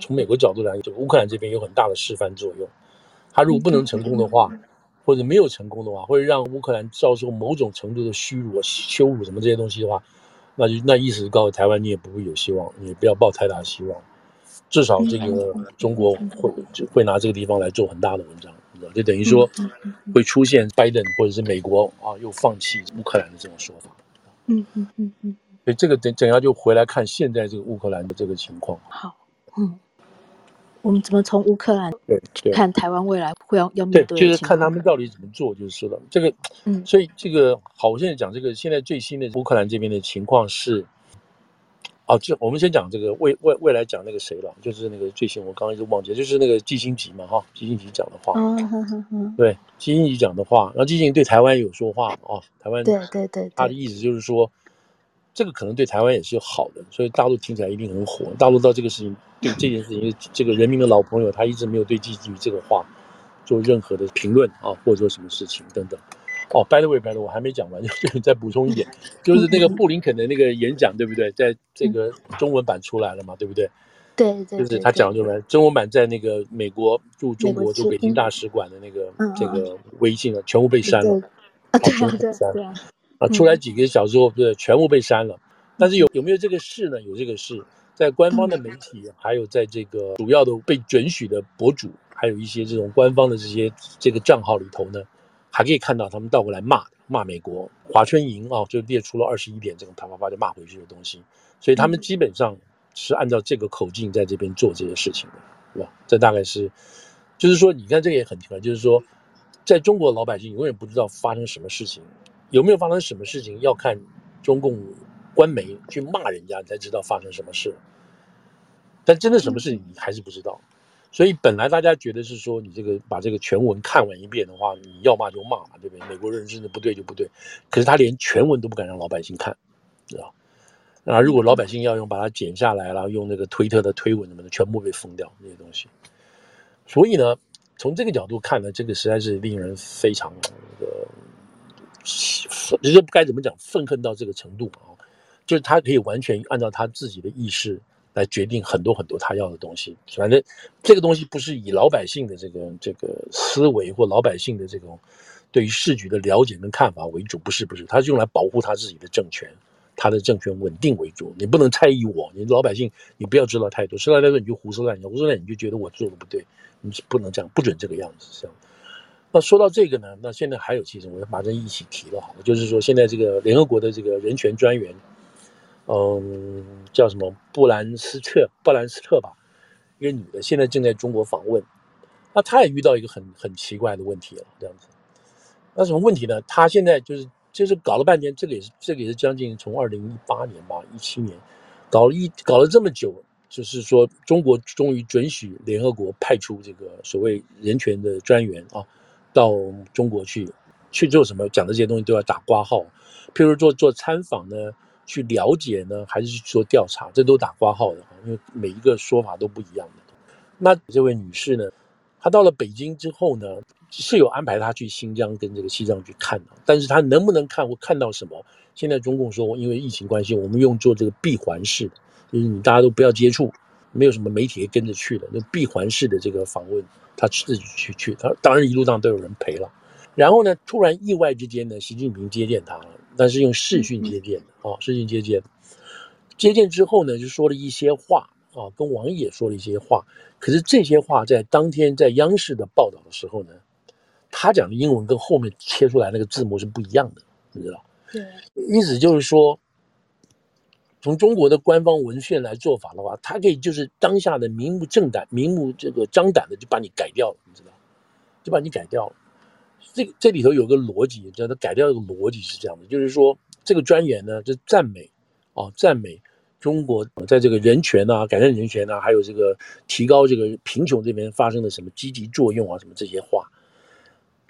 从美国角度来讲，就乌克兰这边有很大的示范作用。他如果不能成功的话，或者没有成功的话，会让乌克兰遭受某种程度的虚辱、羞辱什么这些东西的话，那就那意思是告诉台湾，你也不会有希望，你也不要抱太大希望。至少这个中国会就会拿这个地方来做很大的文章，就等于说会出现拜登或者是美国啊又放弃乌克兰的这种说法。嗯嗯嗯嗯。所以这个等等下就回来看现在这个乌克兰的这个情况。好，嗯，我们怎么从乌克兰对看台湾未来会要要面对？对，就是看他们到底怎么做就是了。这个，嗯，所以这个好，我现在讲这个现在最新的乌克兰这边的情况是。哦，就我们先讲这个未未未来讲那个谁了，就是那个最新我刚刚一直忘记，就是那个季辛吉嘛哈，季辛吉讲的话，嗯哼哼哼，对，季辛吉讲的话，然后季辛吉对台湾有说话啊，台湾对对对，他的意思就是说，这个可能对台湾也是好的，所以大陆听起来一定很火，大陆到这个事情对这件事情，这个人民的老朋友，他一直没有对季辛吉这个话做任何的评论啊，或者说什么事情等等。哦，by the way，by the way，我还没讲完，就 再补充一点，就是那个布林肯的那个演讲，对不对？在这个中文版出来了嘛，对不对？对对，就是他讲的中文，中文版在那个美国驻中国驻北京大使馆的那个这个微信啊，全部被删了。啊，对对对。啊，出来几个小时后，对，全部被删了。但是有有没有这个事呢？有这个事，在官方的媒体，还有在这个主要的被准许的博主，还有一些这种官方的这些这个账号里头呢。还可以看到他们倒过来骂骂美国华春莹啊，就列出了二十一点这种啪啪啪就骂回去的东西，所以他们基本上是按照这个口径在这边做这些事情的，是吧？这大概是，就是说，你看这个也很奇怪，就是说，在中国老百姓永远不知道发生什么事情，有没有发生什么事情要看中共官媒去骂人家你才知道发生什么事，但真的什么事你还是不知道。所以本来大家觉得是说，你这个把这个全文看完一遍的话，你要骂就骂嘛，对不对？美国人真的不对就不对。可是他连全文都不敢让老百姓看，知道？那，如果老百姓要用把它剪下来，了用那个推特的推文什么的，全部被封掉那些东西。所以呢，从这个角度看呢，这个实在是令人非常那个，就是该怎么讲，愤恨到这个程度啊，就是他可以完全按照他自己的意识。来决定很多很多他要的东西，反正这个东西不是以老百姓的这个这个思维或老百姓的这种对于时局的了解跟看法为主，不是不是，他是用来保护他自己的政权，他的政权稳定为主。你不能猜疑我，你老百姓你不要知道太多，知道太多你就胡思乱想，胡思乱想你就觉得我做的不对，你不能这样，不准这个样子这样。那说到这个呢，那现在还有其实我要把这一起提了好了，就是说现在这个联合国的这个人权专员。嗯，叫什么布兰斯特？布兰斯特吧，一个女的，现在正在中国访问。那她也遇到一个很很奇怪的问题了，这样子。那什么问题呢？她现在就是就是搞了半天，这个也是这个也是将近从二零一八年吧，一七年搞了一搞了这么久，就是说中国终于准许联合国派出这个所谓人权的专员啊，到中国去去做什么？讲的这些东西都要打括号，譬如做做参访呢。去了解呢，还是去做调查？这都打括号的，因为每一个说法都不一样的。那这位女士呢，她到了北京之后呢，是有安排她去新疆跟这个西藏去看的，但是她能不能看或看到什么？现在中共说，因为疫情关系，我们用做这个闭环式的，就是你大家都不要接触，没有什么媒体跟着去的，那闭环式的这个访问，她自己去去，她当然一路上都有人陪了。然后呢，突然意外之间呢，习近平接见她了。但是用视讯接见的啊，视讯接见，接见之后呢，就说了一些话啊，跟王毅也说了一些话。可是这些话在当天在央视的报道的时候呢，他讲的英文跟后面切出来那个字幕是不一样的，你知道？对，意思就是说，从中国的官方文献来做法的话，他可以就是当下的明目正胆、明目这个张胆的就把你改掉了，你知道？就把你改掉了。这这里头有个逻辑，叫他改掉一个逻辑是这样的，就是说这个专员呢，就赞美啊，赞美中国在这个人权啊、改善人权啊，还有这个提高这个贫穷这边发生的什么积极作用啊，什么这些话，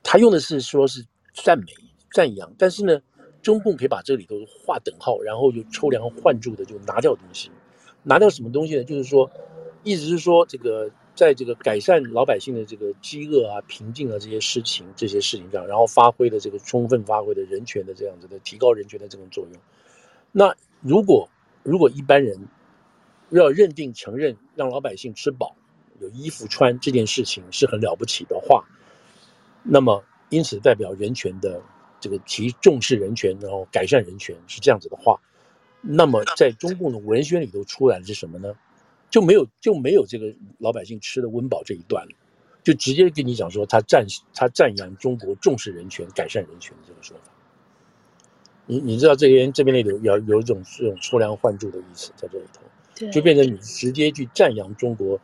他用的是说是赞美、赞扬，但是呢，中共可以把这里头划等号，然后就抽梁换柱的就拿掉东西，拿掉什么东西呢？就是说，意思是说这个。在这个改善老百姓的这个饥饿啊、平静啊这些事情、这些事情上，然后发挥的这个充分发挥的人权的这样子的提高人权的这种作用。那如果如果一般人要认定承认让老百姓吃饱、有衣服穿这件事情是很了不起的话，那么因此代表人权的这个提重视人权，然后改善人权是这样子的话，那么在中共的文宣里头出来的是什么呢？就没有就没有这个老百姓吃的温饱这一段了，就直接跟你讲说他赞他赞扬中国重视人权、改善人权的这个说法。你你知道这边这边里有有有一种这种粗粮换柱的意思在这里头，对，就变成你直接去赞扬中国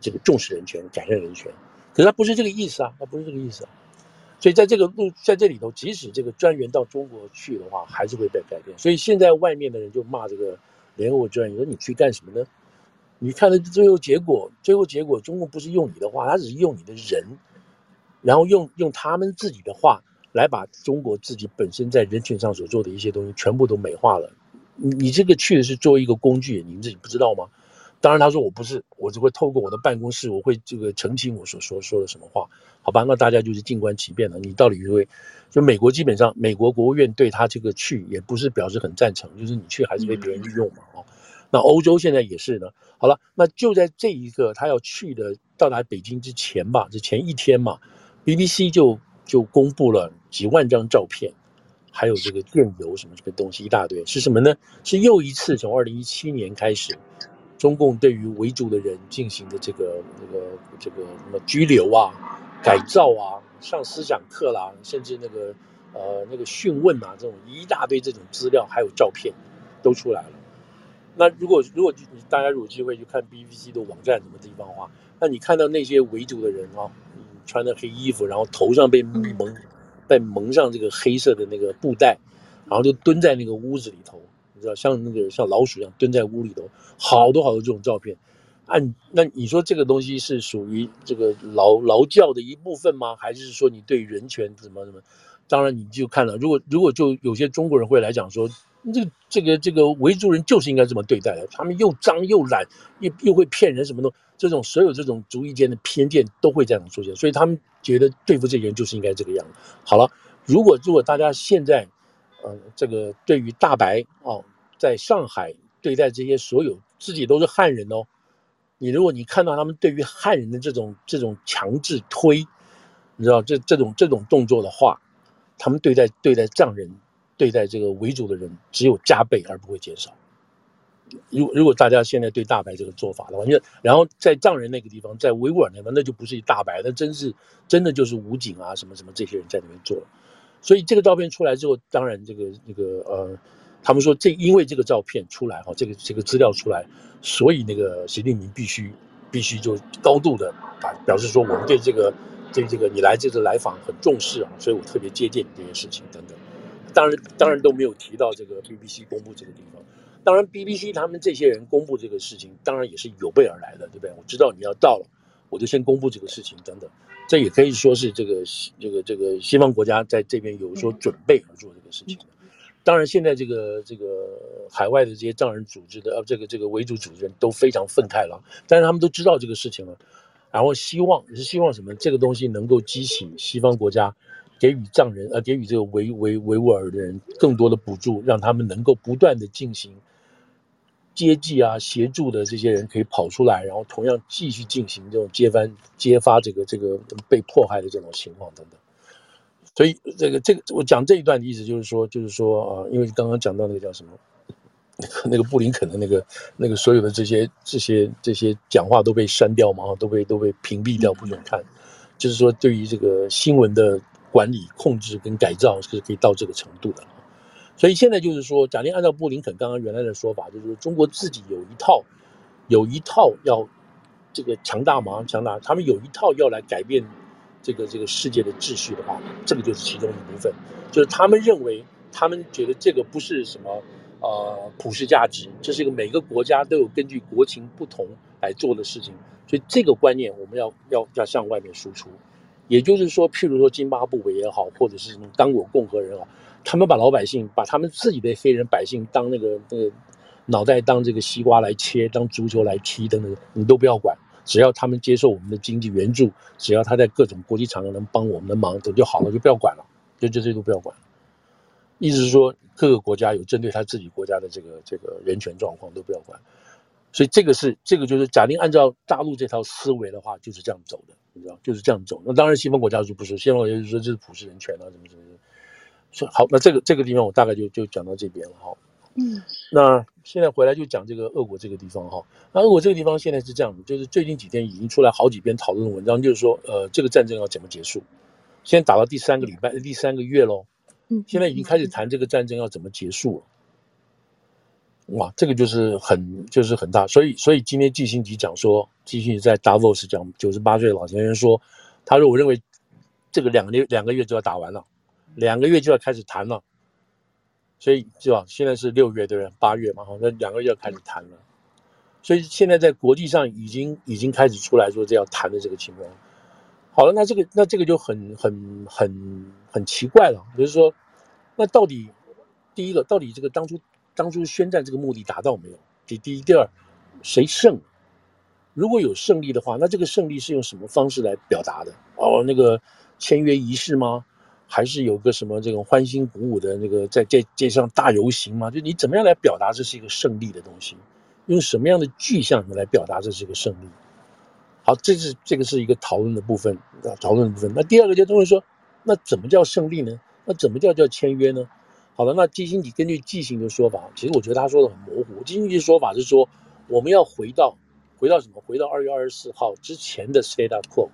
这个重视人权、改善人权，可是他不是这个意思啊，他不是这个意思啊。所以在这个路在这里头，即使这个专员到中国去的话，还是会被改变。所以现在外面的人就骂这个联合国专员说：“你去干什么呢？你看的最后结果，最后结果中共不是用你的话，他只是用你的人，然后用用他们自己的话。”来把中国自己本身在人权上所做的一些东西全部都美化了，你你这个去的是作为一个工具，你们自己不知道吗？当然他说我不是，我只会透过我的办公室，我会这个澄清我所说说的什么话，好吧？那大家就是静观其变了。你到底会就美国基本上美国国务院对他这个去也不是表示很赞成，就是你去还是被别人利用嘛？哦，那欧洲现在也是呢。好了，那就在这一个他要去的到达北京之前吧，这前一天嘛，BBC 就。就公布了几万张照片，还有这个电邮什么这个东西一大堆，是什么呢？是又一次从二零一七年开始，中共对于维族的人进行的这个那个这个什么拘留啊、改造啊、上思想课啦，甚至那个呃那个讯问啊，这种一大堆这种资料还有照片都出来了。那如果如果大家有机会去看 BBC 的网站什么地方的话，那你看到那些维族的人啊。穿的黑衣服，然后头上被蒙，被蒙上这个黑色的那个布袋，然后就蹲在那个屋子里头，你知道，像那个像老鼠一样蹲在屋里头，好多好多这种照片。按那你说这个东西是属于这个劳劳教的一部分吗？还是说你对人权怎么怎么？当然你就看了，如果如果就有些中国人会来讲说。这个这个这个维族人就是应该这么对待的，他们又脏又懒，又又会骗人，什么的，这种所有这种族裔间的偏见都会这样出现，所以他们觉得对付这些人就是应该这个样子。好了，如果如果大家现在，呃，这个对于大白哦，在上海对待这些所有自己都是汉人哦，你如果你看到他们对于汉人的这种这种强制推，你知道这这种这种动作的话，他们对待对待藏人。对待这个维族的人只有加倍而不会减少。如如果大家现在对大白这个做法的话，你然后在藏人那个地方，在维吾尔那边，那就不是一大白，那真是真的就是武警啊什么什么这些人在那边做。所以这个照片出来之后，当然这个那个呃，他们说这因为这个照片出来哈，这个这个资料出来，所以那个习近平必须必须就高度的啊表示说我们对这个对这个你来这次来访很重视啊，所以我特别接见你这件事情等等。当然，当然都没有提到这个 BBC 公布这个地方。当然，BBC 他们这些人公布这个事情，当然也是有备而来的，对不对？我知道你要到了，我就先公布这个事情等等。这也可以说是这个这个这个西方国家在这边有所准备而做这个事情。当然，现在这个这个海外的这些藏人组织的呃，这个这个维族组织人都非常愤慨了，但是他们都知道这个事情了，然后希望也是希望什么？这个东西能够激起西方国家。给予藏人，呃，给予这个维维维吾尔的人更多的补助，让他们能够不断的进行接济啊，协助的这些人可以跑出来，然后同样继续进行这种揭翻、揭发这个这个被迫害的这种情况等等。所以，这个这个我讲这一段的意思就是说，就是说啊，因为刚刚讲到那个叫什么，那个布林肯的那个那个所有的这些这些这些讲话都被删掉嘛，都被都被屏蔽掉，不准看。就是说，对于这个新闻的。管理、控制跟改造是可以到这个程度的，所以现在就是说，假定按照布林肯刚刚原来的说法，就是中国自己有一套，有一套要这个强大马上强大，他们有一套要来改变这个这个世界的秩序的话，这个就是其中一部分，就是他们认为，他们觉得这个不是什么呃普世价值，这是一个每个国家都有根据国情不同来做的事情，所以这个观念我们要要要向外面输出。也就是说，譬如说津巴布韦也好，或者是什么刚果共和人啊，他们把老百姓，把他们自己的黑人百姓当那个那个脑袋当这个西瓜来切，当足球来踢等等，你都不要管，只要他们接受我们的经济援助，只要他在各种国际场合能帮我们的忙，都就好了，就不要管了，就就这都不要管。意思是说，各个国家有针对他自己国家的这个这个人权状况都不要管。所以这个是这个就是假定按照大陆这套思维的话，就是这样走的，你知道，就是这样走。那当然西方国家就不是，西方国家就说这是普世人权啊，什么什么的。说好，那这个这个地方我大概就就讲到这边了哈。嗯，那现在回来就讲这个俄国这个地方哈。那俄国这个地方现在是这样的，就是最近几天已经出来好几篇讨论的文章，就是说呃这个战争要怎么结束。现在打到第三个礼拜，第三个月喽。嗯，现在已经开始谈这个战争要怎么结束了。哇，这个就是很就是很大，所以所以今天季星吉讲说，季辛吉在 Davos 讲，九十八岁的老先生说，他说我认为这个两个月两个月就要打完了，两个月就要开始谈了，所以是吧？现在是六月对不对？八月嘛，好，那两个月要开始谈了，所以现在在国际上已经已经开始出来说这要谈的这个情况。好了，那这个那这个就很很很很奇怪了，就是说，那到底第一个到底这个当初。当初宣战这个目的达到没有？第第一、第二，谁胜？如果有胜利的话，那这个胜利是用什么方式来表达的？哦，那个签约仪式吗？还是有个什么这种欢欣鼓舞的那个在街街上大游行吗？就你怎么样来表达这是一个胜利的东西？用什么样的具象来表达这是一个胜利？好，这是这个是一个讨论的部分啊，讨论的部分。那第二个就都会说，那怎么叫胜利呢？那怎么叫叫签约呢？好的，那基辛吉根据季辛的说法，其实我觉得他说的很模糊。基辛吉的说法是说，我们要回到回到什么？回到二月二十四号之前的 status quo。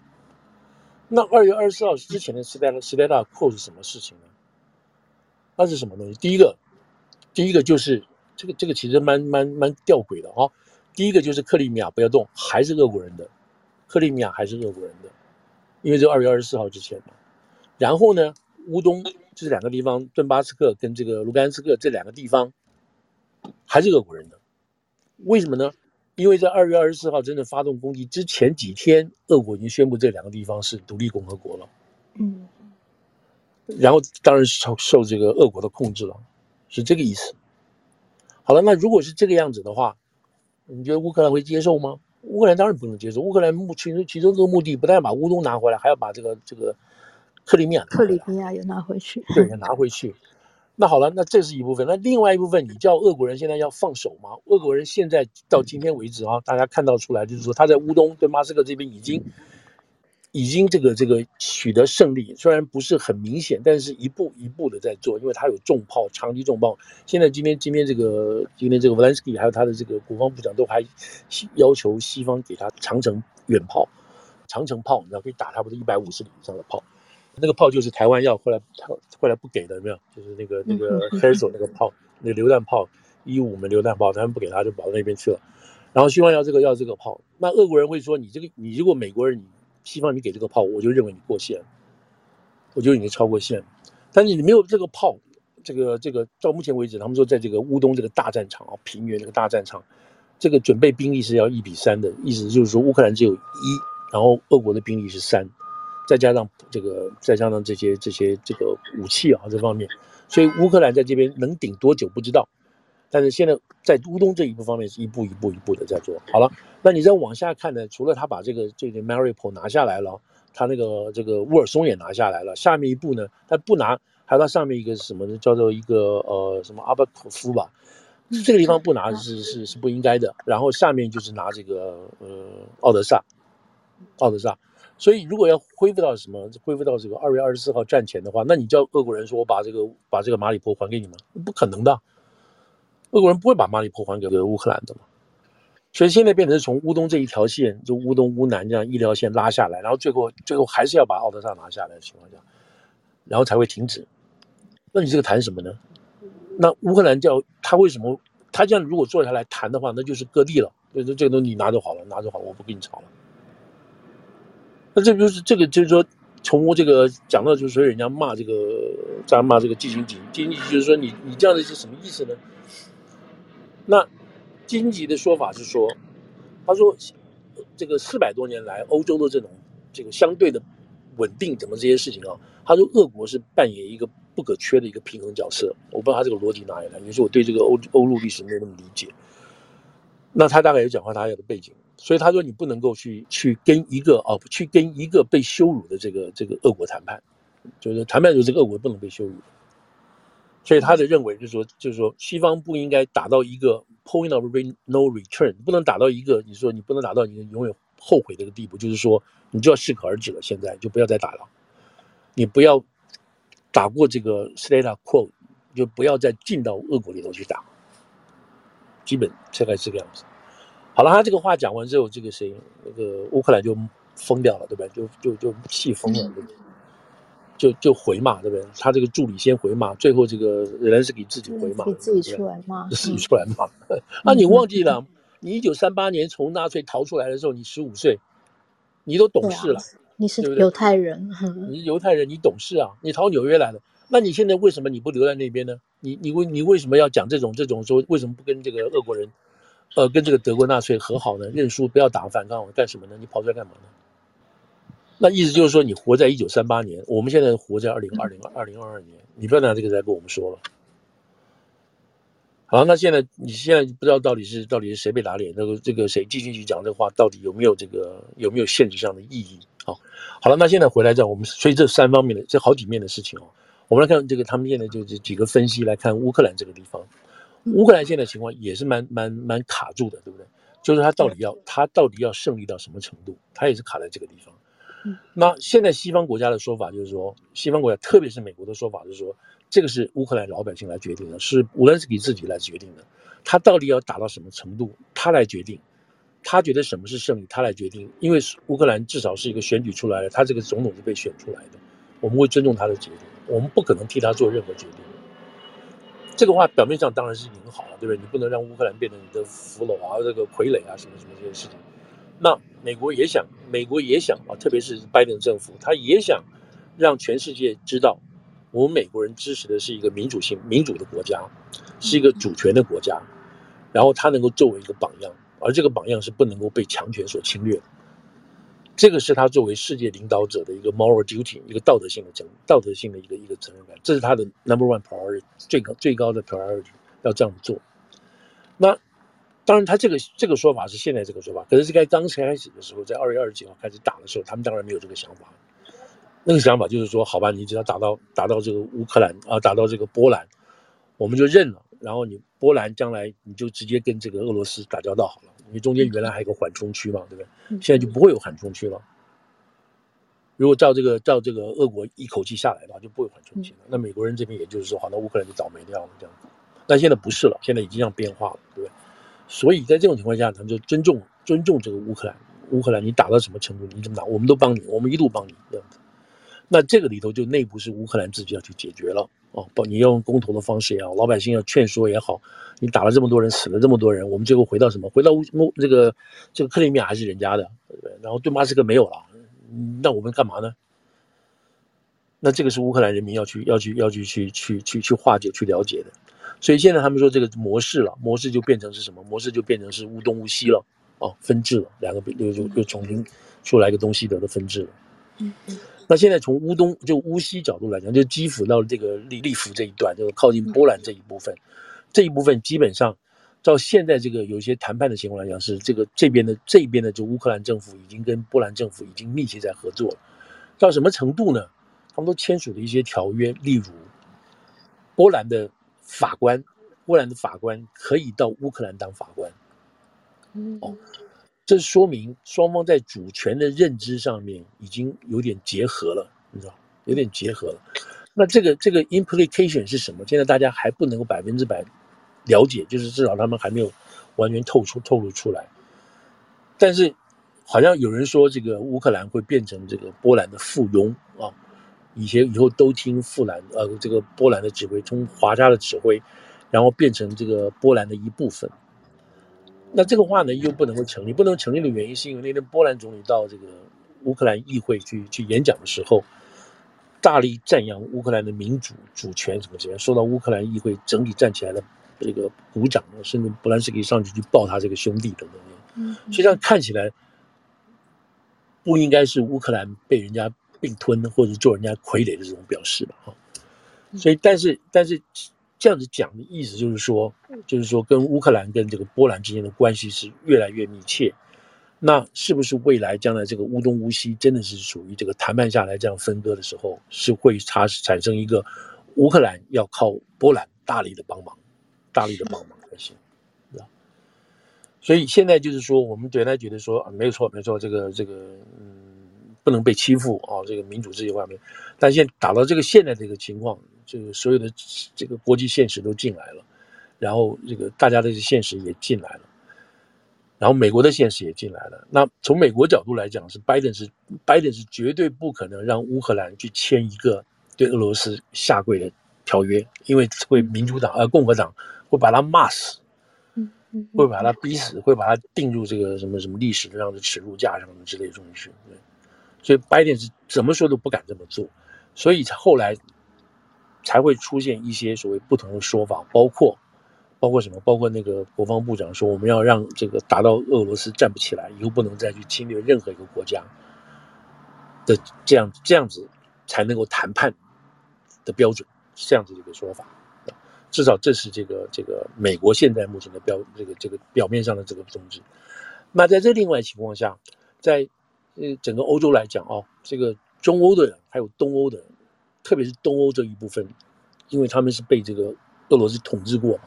那二月二十四号之前的 status status quo 是什么事情呢？那是什么东西？第一个，第一个就是这个这个其实蛮蛮蛮吊诡的啊、第一个就是克里米亚不要动，还是俄国人的，克里米亚还是俄国人的，因为这二月二十四号之前嘛。然后呢，乌东。这两个地方，顿巴斯克跟这个卢甘斯克这两个地方，还是俄国人的，为什么呢？因为在二月二十四号真正发动攻击之前几天，俄国已经宣布这两个地方是独立共和国了。嗯，然后当然是受受这个俄国的控制了，是这个意思。好了，那如果是这个样子的话，你觉得乌克兰会接受吗？乌克兰当然不能接受。乌克兰目其中其中这个目的，不但把乌东拿回来，还要把这个这个。克里米亚，克里米亚也拿回去，对，也拿回去。那好了，那这是一部分。那另外一部分，你叫俄国人现在要放手吗？俄国人现在到今天为止啊，大家看到出来，就是说他在乌东对马斯克这边已经，已经这个这个取得胜利，虽然不是很明显，但是一步一步的在做，因为他有重炮，长击重炮。现在今天今天这个今天这个 Volensky 还有他的这个国防部长都还要求西方给他长城远炮，长城炮，你知道可以打差不多一百五十里以上的炮。那个炮就是台湾要后来后来不给的，有没有？就是那个那个 Herzl 那个炮，那个榴弹炮，一五门榴弹炮，他们不给他，就跑到那边去了。然后希望要这个要这个炮，那俄国人会说：你这个你如果美国人你西方你给这个炮，我就认为你过线，我就认为你超过线。但是你没有这个炮，这个这个到目前为止，他们说在这个乌东这个大战场啊，平原这个大战场，这个准备兵力是要一比三的，意思就是说乌克兰只有一，然后俄国的兵力是三。再加上这个，再加上这些这些这个武器啊，这方面，所以乌克兰在这边能顶多久不知道。但是现在在乌东这一步方面是一步一步一步的在做好了。那你再往下看呢？除了他把这个这个 Maripol 拿下来了，他那个这个乌尔松也拿下来了。下面一步呢，他不拿，还有他上面一个是什么呢？叫做一个呃什么阿巴科夫吧？这个地方不拿是是是不应该的。然后下面就是拿这个呃奥德萨，奥德萨。所以，如果要恢复到什么，恢复到这个二月二十四号战前的话，那你叫俄国人说，我把这个把这个马里波还给你们？不可能的，俄国人不会把马里波还给乌克兰的嘛。所以现在变成从乌东这一条线，就乌东乌南这样一条线拉下来，然后最后最后还是要把奥德萨拿下来的情况下，然后才会停止。那你这个谈什么呢？那乌克兰叫他为什么他这样如果坐下来谈的话，那就是割地了，就是这个东西你拿就好了，拿就好了，我不跟你吵了。那这就是这个，就是说，从这个讲到，就是说，人家骂这个，在骂这个季辛吉，季辛吉就是说，你你这样的是什么意思呢？那季辛吉的说法是说，他说，这个四百多年来，欧洲的这种这个相对的稳定，怎么这些事情啊？他说，俄国是扮演一个不可缺的一个平衡角色。我不知道他这个逻辑哪里来，有时候我对这个欧欧陆历史没有那么理解。那他大概有讲话他有个背景。所以他说，你不能够去去跟一个哦，去跟一个被羞辱的这个这个俄国谈判，就是谈判的时候这个俄国不能被羞辱。所以他的认为就是说，就是说西方不应该打到一个 point of no return，不能打到一个你说你不能打到你永远后悔的一个地步，就是说你就要适可而止了，现在就不要再打了，你不要打过这个 status quo，就不要再进到俄国里头去打，基本大概是这个样子。好了，他这个话讲完之后，这个谁，那个乌克兰就疯掉了，对不对？就就就气疯了，对不对？就就回骂，对不对？他这个助理先回骂，最后这个仍然是给自己回骂，给自己出来骂，自己出来骂。那，你忘记了？你一九三八年从纳粹逃出来的时候，你十五岁，你都懂事了。啊、你是犹太人，你是犹太人，你懂事啊？你逃纽约来了，那你现在为什么你不留在那边呢？你你为你为什么要讲这种这种说？为什么不跟这个俄国人，呃，跟这个德国纳粹和好呢？认输，不要打反抗，干什么呢？你跑出来干嘛呢？那意思就是说，你活在一九三八年，我们现在活在二零二零二零二二年，你不要拿这个再跟我们说了。好，那现在你现在不知道到底是到底是谁被打脸，这个这个谁继续去讲这话，到底有没有这个有没有现实上的意义？好，好了，那现在回来这样，我们所以这三方面的这好几面的事情哦，我们来看这个他们现在就这几个分析来看乌克兰这个地方，乌克兰现在情况也是蛮蛮蛮卡住的，对不对？就是他到底要他到底要胜利到什么程度，他也是卡在这个地方。那现在西方国家的说法就是说，西方国家特别是美国的说法就是说，这个是乌克兰老百姓来决定的，是乌兰斯基自己来决定的。他到底要打到什么程度，他来决定。他觉得什么是胜利，他来决定。因为乌克兰至少是一个选举出来的，他这个总统是被选出来的，我们会尊重他的决定，我们不可能替他做任何决定。这个话表面上当然是很好了，对不对？你不能让乌克兰变成你的俘虏啊，这个傀儡啊，什么什么这些事情。那美国也想，美国也想啊，特别是拜登政府，他也想让全世界知道，我们美国人支持的是一个民主性、民主的国家，是一个主权的国家，然后他能够作为一个榜样，而这个榜样是不能够被强权所侵略的。这个是他作为世界领导者的一个 moral duty，一个道德性的责道德性的一个一个责任感，这是他的 number one priority，最高最高的 priority，要这样做。那。当然，他这个这个说法是现在这个说法，可是是该刚开始的时候，在二月二十几号开始打的时候，他们当然没有这个想法。那个想法就是说，好吧，你只要打到打到这个乌克兰啊，打到这个波兰，我们就认了。然后你波兰将来你就直接跟这个俄罗斯打交道好了。因为中间原来还有个缓冲区嘛，对不对？现在就不会有缓冲区了。如果照这个照这个俄国一口气下来的话，就不会缓冲区了。那美国人这边也就是说，好，那乌克兰就倒霉掉了这样子。但现在不是了，现在已经这样变化了，对不对？所以在这种情况下，他们就尊重尊重这个乌克兰。乌克兰，你打到什么程度，你怎么打，我们都帮你，我们一路帮你这样子。那这个里头就内部是乌克兰自己要去解决了哦。不，你用公投的方式也好，老百姓要劝说也好，你打了这么多人，死了这么多人，我们最后回到什么？回到乌乌这个这个克里米亚还是人家的，对不对？然后顿巴斯克没有了，那我们干嘛呢？那这个是乌克兰人民要去要去要去去去去去化解去了解的。所以现在他们说这个模式了，模式就变成是什么？模式就变成是乌东乌西了，哦，分治了，两个又又又重新出来一个东西德的分治了。那现在从乌东就乌西角度来讲，就基辅到这个利利弗这一段，就是靠近波兰这一部分，这一部分基本上照现在这个有一些谈判的情况来讲，是这个这边的这边的就乌克兰政府已经跟波兰政府已经密切在合作了，到什么程度呢？他们都签署了一些条约，例如波兰的。法官，波兰的法官可以到乌克兰当法官，哦，这说明双方在主权的认知上面已经有点结合了，你知道，有点结合了。那这个这个 implication 是什么？现在大家还不能够百分之百了解，就是至少他们还没有完全透出透露出来。但是好像有人说，这个乌克兰会变成这个波兰的附庸啊。以前以后都听富兰呃这个波兰的指挥，从华沙的指挥，然后变成这个波兰的一部分。那这个话呢又不能够成立，不能成立的原因是因为那天波兰总理到这个乌克兰议会去去演讲的时候，大力赞扬乌克兰的民主主权什么之类，受到乌克兰议会整体站起来的这个鼓掌，甚至波兰斯基上去去抱他这个兄弟等等。嗯，实际上看起来不应该是乌克兰被人家。并吞或者做人家傀儡的这种表示吧，哈，所以但是但是这样子讲的意思就是说，就是说跟乌克兰跟这个波兰之间的关系是越来越密切，那是不是未来将来这个乌东乌西真的是属于这个谈判下来这样分割的时候，是会产产生一个乌克兰要靠波兰大力的帮忙，大力的帮忙才行，是吧？所以现在就是说，我们对他觉得说啊，没有错，没错，这个这个嗯，不能被欺负啊，这个民主这些方面。但现在打到这个现在这个情况，这个所有的这个国际现实都进来了，然后这个大家的现实也进来了。然后美国的现实也进来了。那从美国角度来讲，是拜登是拜登是绝对不可能让乌克兰去签一个对俄罗斯下跪的条约，因为会民主党呃共和党会把他骂死，嗯嗯，会把他逼死，会把他定入这个什么什么历史这样的耻辱架上之类的东西。对，所以拜登是怎么说都不敢这么做，所以后来才会出现一些所谓不同的说法，包括。包括什么？包括那个国防部长说，我们要让这个打到俄罗斯站不起来，以后不能再去侵略任何一个国家的这样这样子才能够谈判的标准，这样子的一个说法。至少这是这个这个美国现在目前的标这个这个表面上的这个宗旨。那在这另外情况下，在呃整个欧洲来讲哦，这个中欧的人还有东欧的人，特别是东欧这一部分，因为他们是被这个俄罗斯统治过。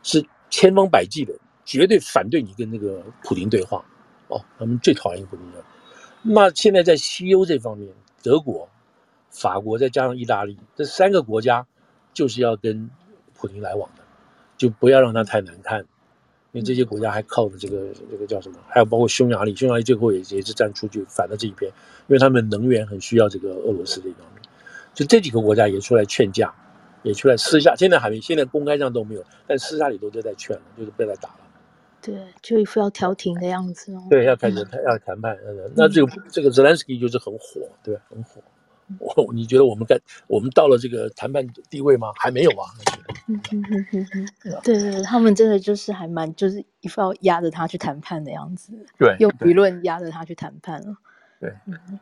是千方百计的，绝对反对你跟那个普丁对话，哦，他们最讨厌普丁了。那现在在西欧这方面，德国、法国再加上意大利这三个国家，就是要跟普丁来往的，就不要让他太难看，因为这些国家还靠着这个这个叫什么？还有包括匈牙利，匈牙利最后也也是站出去反了这一边，因为他们能源很需要这个俄罗斯这一方面，就这几个国家也出来劝架。也出来私下，现在还没，现在公开上都没有，但私下里都都在劝了，就是不要再打了。对，就一副要调停的样子哦。对，要开始谈，要谈判。嗯，那这个这个泽连斯基就是很火，对，很火。我 你觉得我们该我们到了这个谈判地位吗？还没有啊。嗯嗯嗯嗯嗯。对对，他们真的就是还蛮，就是一副要压着他去谈判的样子。对，用舆论压着他去谈判了。对。嗯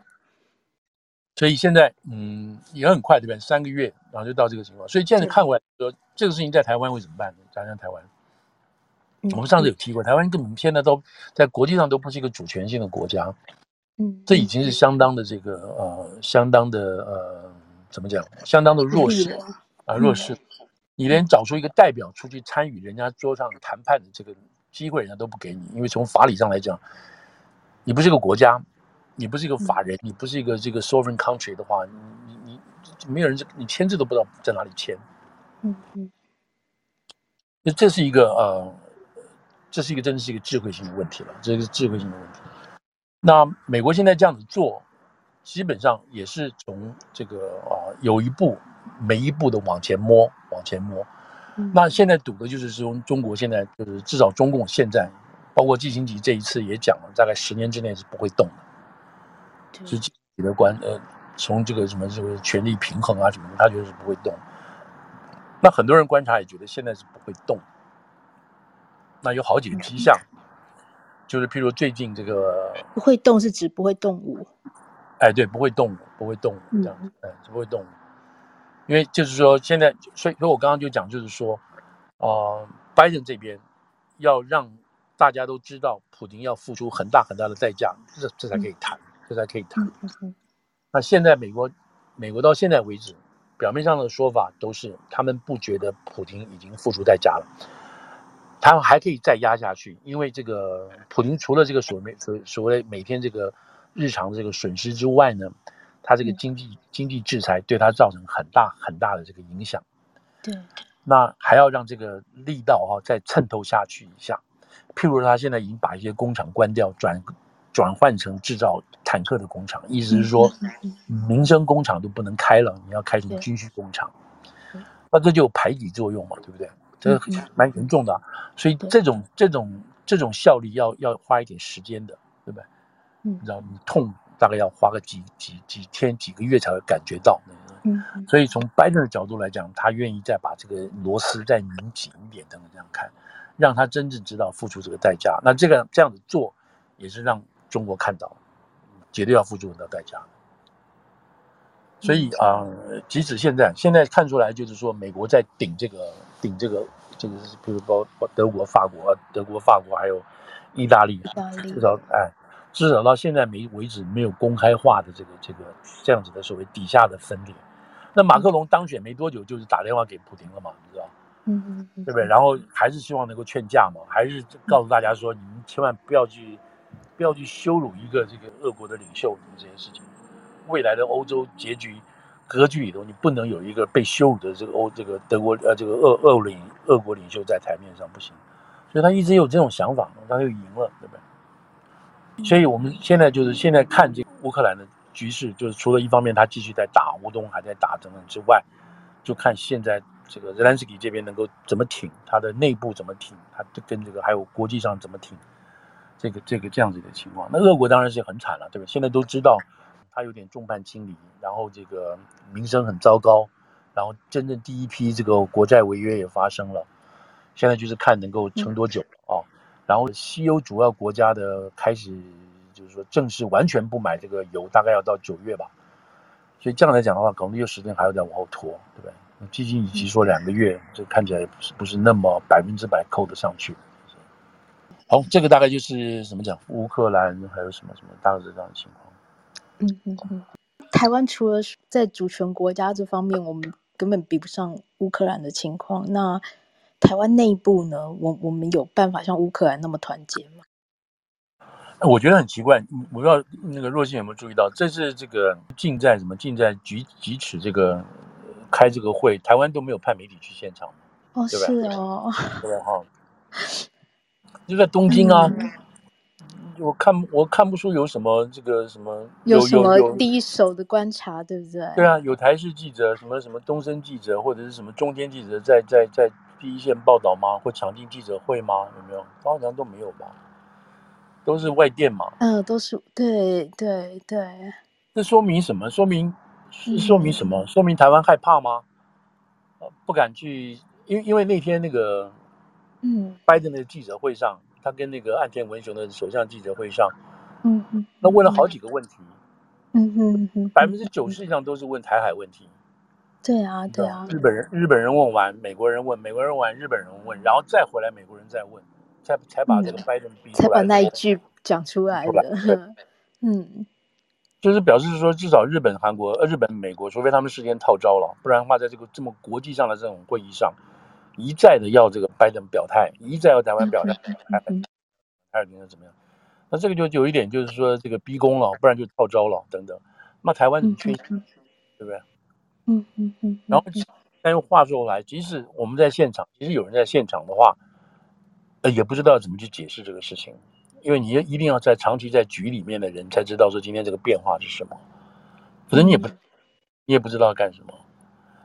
所以现在，嗯，也很快，对不对？三个月，然后就到这个情况。所以现在看过来说，这个事情在台湾会怎么办呢？讲讲台湾。我们上次有提过，台湾根本现在都在国际上都不是一个主权性的国家。嗯，这已经是相当的这个呃，相当的呃，怎么讲？相当的弱势啊，弱势。你连找出一个代表出去参与人家桌上谈判的这个机会，人家都不给你，因为从法理上来讲，你不是一个国家。你不是一个法人，嗯、你不是一个这个 sovereign country 的话，你你你没有人，你签字都不知道在哪里签。嗯嗯。那这是一个呃，这是一个真的是一个智慧性的问题了，这个是智慧性的问题。那美国现在这样子做，基本上也是从这个啊、呃、有一步每一步的往前摸，往前摸。嗯、那现在赌的就是说，中国现在就是至少中共现在，包括季辛吉这一次也讲了，大概十年之内是不会动的。是自己的观，呃，从这个什么这个权力平衡啊什么的，他觉得是不会动。那很多人观察也觉得现在是不会动。那有好几个迹象，就是譬如最近这个不会动是指不会动武。哎，对，不会动武，不会动武这样子，哎，是不会动武。因为就是说现在，所以所以我刚刚就讲，就是说，呃，拜登这边要让大家都知道，普京要付出很大很大的代价，这这才可以谈。这才可以谈。那现在美国，美国到现在为止，表面上的说法都是他们不觉得普京已经付出代价了，他们还可以再压下去，因为这个普京除了这个所谓所所谓每天这个日常的这个损失之外呢，他这个经济经济制裁对他造成很大很大的这个影响。对，那还要让这个力道哈再渗透下去一下，譬如他现在已经把一些工厂关掉转。转换成制造坦克的工厂，意思是说，民生工厂都不能开了，你要开成军需工厂，那这就有排挤作用嘛，对不对？这个蛮严重的啊，所以这种这种这种效力要要花一点时间的，对不对？你知道，你痛大概要花个几几几天几个月才会感觉到。嗯，所以从拜登的角度来讲，他愿意再把这个螺丝再拧紧一点，等等这样看，让他真正知道付出这个代价。那这个这样子做，也是让。中国看到，绝对要付出很多代价。所以啊、呃，即使现在现在看出来，就是说美国在顶这个顶这个这个是，比如包德国、法国、德国、法国还有意大利，至少哎，至少到现在没为止没有公开化的这个这个这样子的所谓底下的分裂。那马克龙当选没多久，就是打电话给普京了嘛，你知道？嗯嗯嗯，对不对？然后还是希望能够劝架嘛，还是告诉大家说，你们千万不要去，不要去羞辱一个这个俄国的领袖，这件事情。未来的欧洲结局格局里头，你不能有一个被羞辱的这个欧这个德国呃这个俄俄领俄国领袖在台面上不行。所以他一直有这种想法，他就赢了，对不对？所以我们现在就是现在看这个乌克兰的局势，就是除了一方面他继续在打乌东还在打等等之外，就看现在。这个泽连斯基这边能够怎么挺，他的内部怎么挺，他跟这个还有国际上怎么挺，这个这个这样子的情况，那俄国当然是很惨了，对吧？现在都知道他有点众叛亲离，然后这个名声很糟糕，然后真正第一批这个国债违约也发生了，现在就是看能够撑多久啊。然后西欧主要国家的开始就是说正式完全不买这个油，大概要到九月吧，所以这样来讲的话，可能又时间还要再往后拖，对不对？基金以及说两个月，这看起来不是不是那么百分之百扣得上去。好，这个大概就是怎么讲，乌克兰还有什么什么大概是这样的情况。嗯嗯嗯。台湾除了在主权国家这方面，我们根本比不上乌克兰的情况。那台湾内部呢？我我们有办法像乌克兰那么团结吗？我觉得很奇怪，我不知道那个若星有没有注意到，这是这个近在什么近在咫咫尺这个。开这个会，台湾都没有派媒体去现场，哦，对吧？是哦，对哈，就在东京啊，嗯、我看我看不出有什么这个什么有什么第一手的观察，对不对？对啊，有台视记者，什么什么东森记者，或者是什么中天记者在在在第一线报道吗？或抢进记者会吗？有没有？好像都没有吧，都是外电嘛。嗯，都是对对对。这说明什么？说明。说明什么？说明台湾害怕吗？不敢去，因为因为那天那个，嗯，拜登的记者会上，他跟那个岸田文雄的首相记者会上，嗯嗯，那问了好几个问题，嗯哼嗯，百分之九十以上都是问台海问题。对啊，对啊。日本人日本人问完，美国人问，美国人问完，日本人问，然后再回来，美国人再问，才才把这个拜登逼出来，才把那一句讲出来的，嗯。就是表示说，至少日本、韩国、呃，日本、美国，除非他们事先套招了，不然的话，在这个这么国际上的这种会议上，一再的要这个拜登表态，一再要台湾表态，台海怎么样？那这个就有一点，就是说这个逼宫了，不然就套招了等等。那台湾怎么缺席，对不对？嗯嗯嗯。然后，但又话说回来，即使我们在现场，其实有人在现场的话，呃，也不知道怎么去解释这个事情。因为你一定要在长期在局里面的人才知道说今天这个变化是什么，可能你也不，你也不知道干什么，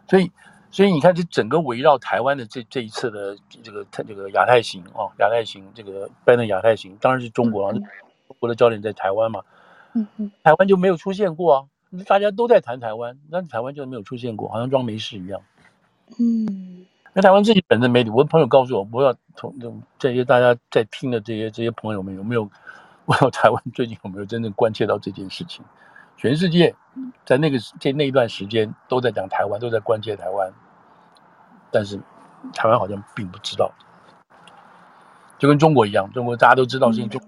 所以，所以你看这整个围绕台湾的这这一次的这个这个亚太行啊，亚太行这个拜登亚太行，当然是中国啊，中国的焦点在台湾嘛，嗯嗯，台湾就没有出现过啊，大家都在谈台湾，但是台湾就没有出现过，好像装没事一样，嗯。那台湾自己本身媒体，我的朋友告诉我，我要从这些大家在听的这些这些朋友们有没有 问到台湾最近有没有真正关切到这件事情？全世界在那个在那一段时间都在讲台湾，都在关切台湾，但是台湾好像并不知道，就跟中国一样，中国大家都知道现在中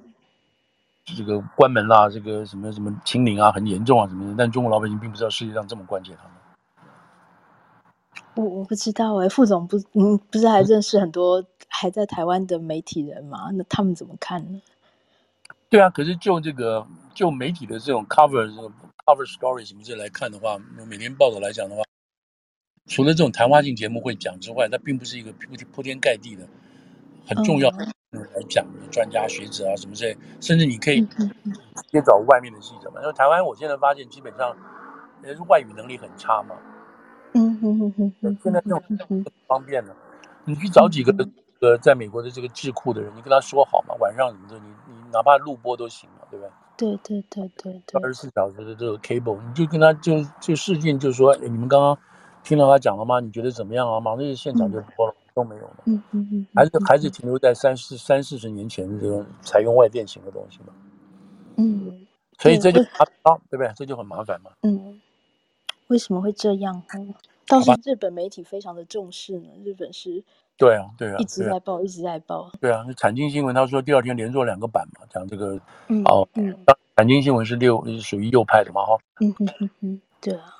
这个关门啦，这个什么什么清零啊，很严重啊什么的，但中国老百姓并不知道世界上这么关切他们。我我不知道哎，副总不，嗯，不是还认识很多还在台湾的媒体人吗？那他们怎么看呢？对啊，可是就这个就媒体的这种 cover 这种 cover story 什么这来看的话，每天报道来讲的话，除了这种谈话性节目会讲之外，它并不是一个铺天铺天盖地的很重要的来讲的专家学者啊什么之类，甚至你可以直接找外面的记者嘛。因为台湾我现在发现基本上也是外语能力很差嘛。嗯哼哼哼，现在这种很方便的，你去找几个呃，在美国的这个智库的人，你跟他说好嘛，晚上什么的，你你哪怕录播都行嘛，对不对？对对对对对，二十四小时的这个 cable，你就跟他就就试镜，就说，哎，你们刚刚听到他讲了吗？你觉得怎么样啊？马上就现场就播了，都没有了。嗯嗯嗯，还是还是停留在三四三四十年前的这种采用外电型的东西嘛。嗯，所以这就麻烦，对不对？这就很麻烦嘛。嗯。为什么会这样？倒是日本媒体非常的重视呢。日本是，对啊，对啊，一直在报，一直在报。对啊，那产经新闻他说第二天连做两个版嘛，讲这个，哦，嗯，产经新闻是六，属于右派的嘛，哈。对啊。